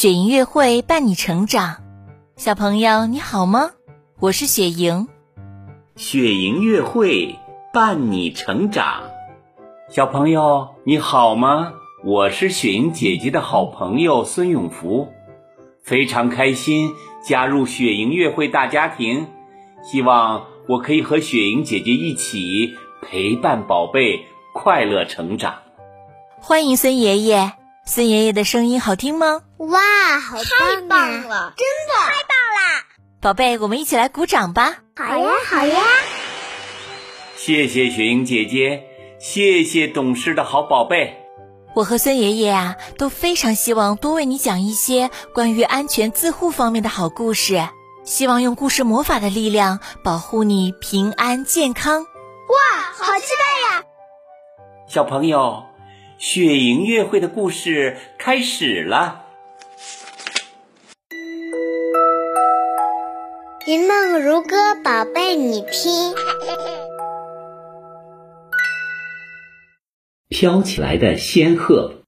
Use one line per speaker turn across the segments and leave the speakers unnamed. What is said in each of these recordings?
雪莹月会伴你成长，小朋友你好吗？我是雪莹。
雪莹月会伴你成长，小朋友你好吗？我是雪莹姐姐的好朋友孙永福，非常开心加入雪莹月会大家庭，希望我可以和雪莹姐姐一起陪伴宝贝快乐成长。
欢迎孙爷爷，孙爷爷的声音好听吗？
哇，好
太棒了，
真的
太棒啦！
宝贝，我们一起来鼓掌吧！
好呀，好呀！
谢谢雪莹姐姐，谢谢懂事的好宝贝。
我和孙爷爷啊都非常希望多为你讲一些关于安全自护方面的好故事，希望用故事魔法的力量保护你平安健康。
哇，好期待呀！
小朋友，雪莹月会的故事开始了。
云梦如歌，宝贝你听。
飘起来的仙鹤。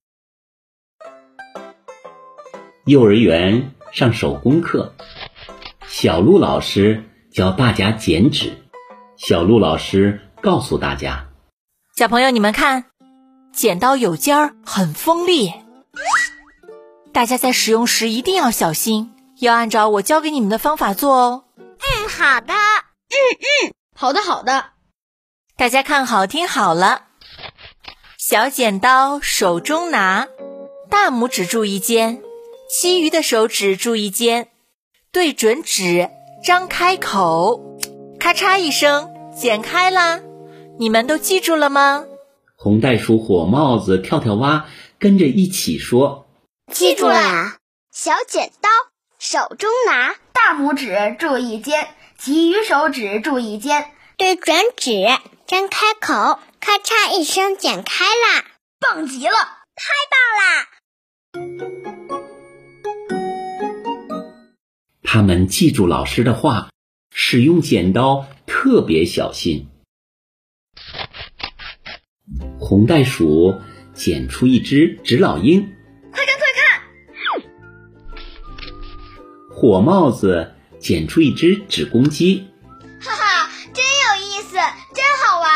幼儿园上手工课，小鹿老师教大家剪纸。小鹿老师告诉大家：“
小朋友，你们看，剪刀有尖儿，很锋利。大家在使用时一定要小心，要按照我教给你们的方法做哦。”
嗯，好的。
嗯嗯，好的好的。
大家看好听好了。小剪刀手中拿，大拇指注意尖，其余的手指注意尖，对准纸，张开口，咔嚓一声，剪开啦！你们都记住了吗？
红袋鼠、火帽子、跳跳蛙跟着一起说：“
记住了。”
小剪刀手中拿，大拇指注意尖，其余手指注意尖，
对准指，张开口。咔嚓一声，剪开啦！
棒极了，
太
棒啦！
他们记住老师的话，使用剪刀特别小心。红袋鼠剪出一只纸老鹰，
快看快
看！火帽子剪出一只纸公鸡。哈哈，真有意思，真好玩！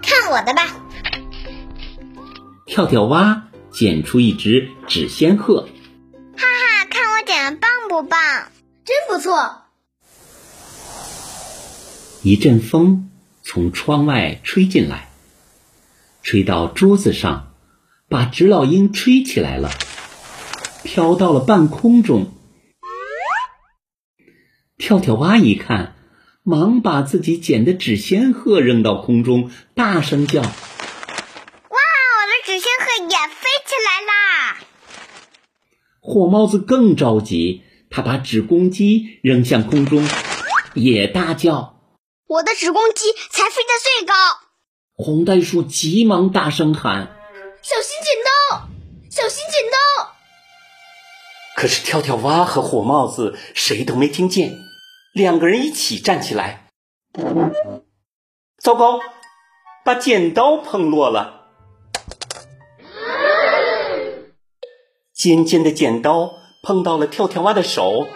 看我的吧，
跳跳蛙剪出一只纸仙鹤，
哈哈，看我剪的棒不棒？
真不错。
一阵风从窗外吹进来，吹到桌子上，把纸老鹰吹起来了，飘到了半空中。跳跳蛙一看。忙把自己捡的纸仙鹤扔到空中，大声叫：“哇！
我的纸仙鹤也飞起来啦！”
火帽子更着急，他把纸公鸡扔向空中，也大叫：“
我的纸公鸡才飞得最高！”
红袋鼠急忙大声喊：“
小心剪刀！小心剪刀！”
可是跳跳蛙和火帽子谁都没听见。两个人一起站起来，糟糕，把剪刀碰落了，尖尖的剪刀碰到了跳跳蛙的手，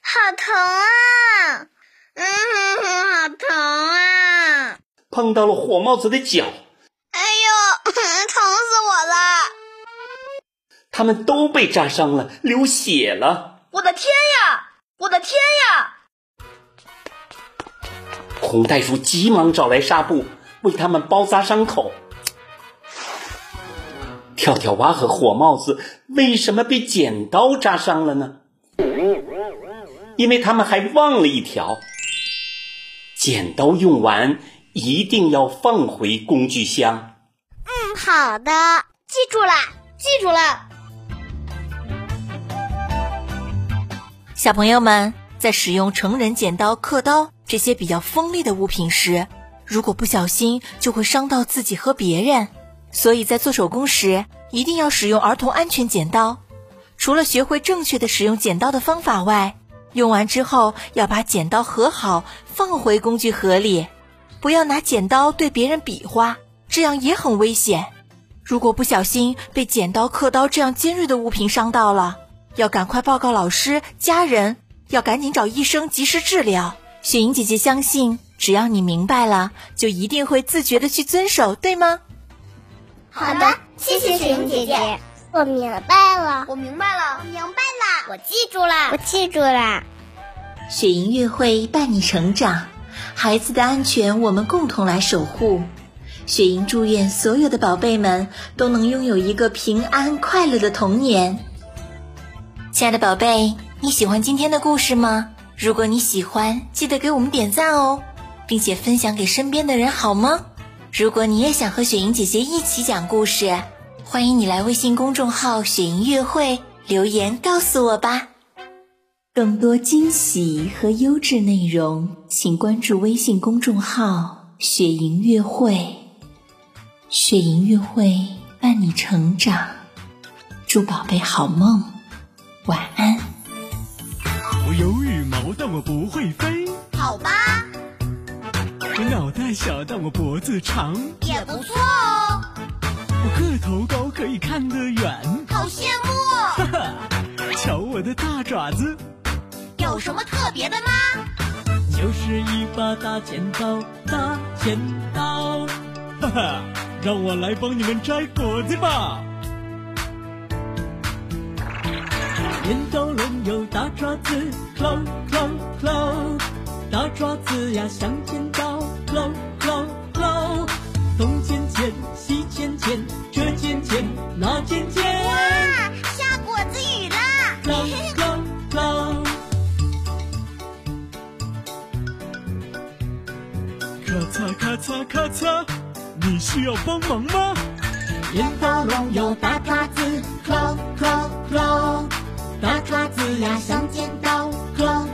好疼啊！嗯，好疼啊！
碰到了火帽子的脚，
哎呦，疼死我了！
他们都被扎伤了，流血了。
我的天呀！我的天呀！
红袋鼠急忙找来纱布，为他们包扎伤口。跳跳蛙和火帽子为什么被剪刀扎伤了呢？因为他们还忘了一条：剪刀用完一定要放回工具箱。
嗯，好的，
记住了，记住了。
小朋友们在使用成人剪刀、刻刀这些比较锋利的物品时，如果不小心就会伤到自己和别人。所以在做手工时，一定要使用儿童安全剪刀。除了学会正确的使用剪刀的方法外，用完之后要把剪刀合好，放回工具盒里，不要拿剪刀对别人比划，这样也很危险。如果不小心被剪刀、刻刀这样尖锐的物品伤到了，要赶快报告老师、家人，要赶紧找医生及时治疗。雪莹姐姐相信，只要你明白了，就一定会自觉的去遵守，对吗？
好的，谢谢雪莹姐姐，我明白了，
我明白了，
我明白了，我记住了，我记住了。
雪莹月会伴你成长，孩子的安全我们共同来守护。雪莹祝愿所有的宝贝们都能拥有一个平安快乐的童年。亲爱的宝贝，你喜欢今天的故事吗？如果你喜欢，记得给我们点赞哦，并且分享给身边的人，好吗？如果你也想和雪莹姐姐一起讲故事，欢迎你来微信公众号“雪莹月会”留言告诉我吧。更多惊喜和优质内容，请关注微信公众号“雪莹月会”。雪莹月会伴你成长，祝宝贝好梦，晚安。
我有羽毛，但我不会飞。
好吧，
我脑袋小，但我脖子长。
也不错哦，
我个头高，可以看得远。
好羡慕哦。
哈哈，瞧我的大爪子，
有什么特别的吗？
就是一把大剪刀，大剪刀。哈哈，让我来帮你们摘果子吧。扁刀龙有大爪子，claw claw claw，大爪子呀像剪刀，claw claw claw，东剪剪，西剪，剪咔嚓咔嚓咔嚓，你需要帮忙吗？扁刀龙有大爪子，claw claw claw，大爪子呀像剪刀咯